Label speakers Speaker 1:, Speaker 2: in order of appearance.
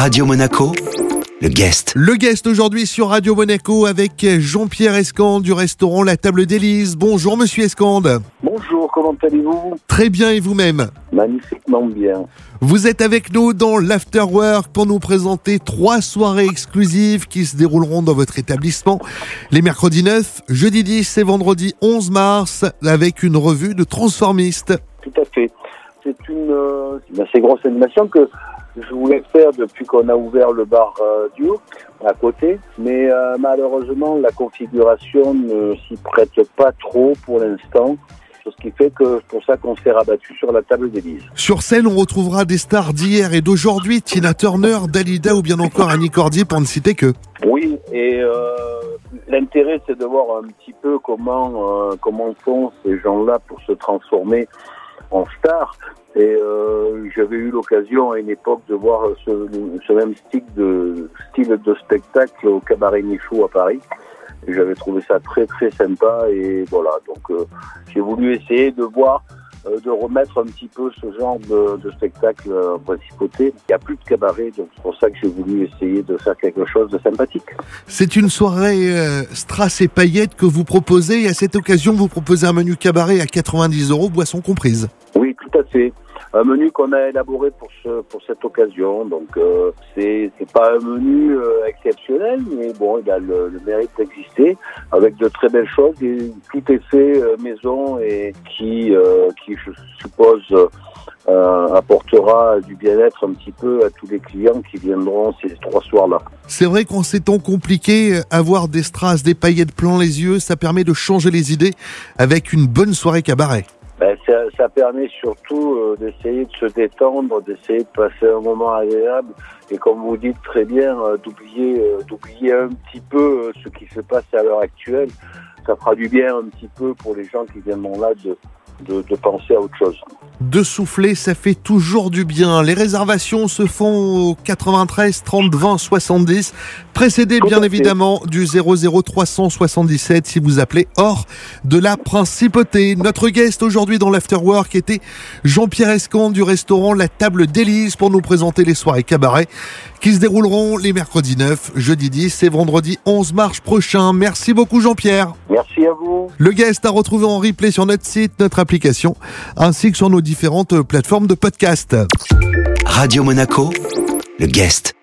Speaker 1: Radio Monaco, le guest.
Speaker 2: Le guest aujourd'hui sur Radio Monaco avec Jean-Pierre Escande du restaurant La Table d'Élise. Bonjour Monsieur Escande.
Speaker 3: Bonjour, comment allez-vous
Speaker 2: Très bien et vous-même
Speaker 3: Magnifiquement bien.
Speaker 2: Vous êtes avec nous dans l'Afterwork pour nous présenter trois soirées exclusives qui se dérouleront dans votre établissement les mercredis 9, jeudi 10 et vendredi 11 mars avec une revue de transformistes.
Speaker 3: Tout à fait. C'est une, euh, une assez grosse animation que je voulais faire depuis qu'on a ouvert le bar euh, Duke à côté, mais euh, malheureusement la configuration ne s'y prête pas trop pour l'instant. Ce qui fait que c'est pour ça qu'on s'est rabattu sur la table d'Élise.
Speaker 2: Sur scène, on retrouvera des stars d'hier et d'aujourd'hui, Tina Turner, Dalida ou bien encore Annie Cordier pour ne citer que.
Speaker 3: Oui, et euh, l'intérêt c'est de voir un petit peu comment euh, comment font ces gens-là pour se transformer en stars. Et euh, j'avais eu l'occasion à une époque de voir ce, même style de, spectacle au Cabaret Michou à Paris. J'avais trouvé ça très très sympa et voilà. Donc euh, j'ai voulu essayer de voir, de remettre un petit peu ce genre de, de spectacle en principauté. Il n'y a plus de cabaret, donc c'est pour ça que j'ai voulu essayer de faire quelque chose de sympathique.
Speaker 2: C'est une soirée euh, strass et paillettes que vous proposez et à cette occasion, vous proposez un menu cabaret à 90 euros, boissons comprises.
Speaker 3: Oui, tout à fait. Un menu qu'on a élaboré pour ce pour cette occasion. Donc euh, c'est c'est pas un menu euh, exceptionnel, mais bon, il a le, le mérite d'exister avec de très belles choses. Et tout est fait euh, maison et qui euh, qui je suppose euh, apportera du bien-être un petit peu à tous les clients qui viendront ces trois soirs-là.
Speaker 2: C'est vrai qu'en ces temps compliqués, avoir des strass, des paillettes plein les yeux, ça permet de changer les idées avec une bonne soirée cabaret.
Speaker 3: Ça, permet surtout euh, d'essayer de se détendre, d'essayer de passer un moment agréable et comme vous dites très bien, euh, d'oublier euh, d'oublier un petit peu ce qui se passe à l'heure actuelle. Ça fera du bien un petit peu pour les gens qui viendront là de, de, de penser à autre chose.
Speaker 2: De souffler, ça fait toujours du bien. Les réservations se font au 93 30 20 70, précédé bien évidemment du 00 377 si vous appelez hors de la principauté. Notre guest aujourd'hui dans l'Afterwork était Jean-Pierre Escande du restaurant La Table d'Élise pour nous présenter les soirées cabaret qui se dérouleront les mercredis 9, jeudi 10 et vendredi 11 mars prochain. Merci beaucoup Jean-Pierre.
Speaker 3: Merci à vous.
Speaker 2: Le guest à retrouver en replay sur notre site, notre ainsi que sur nos différentes plateformes de podcast.
Speaker 1: Radio Monaco, le guest.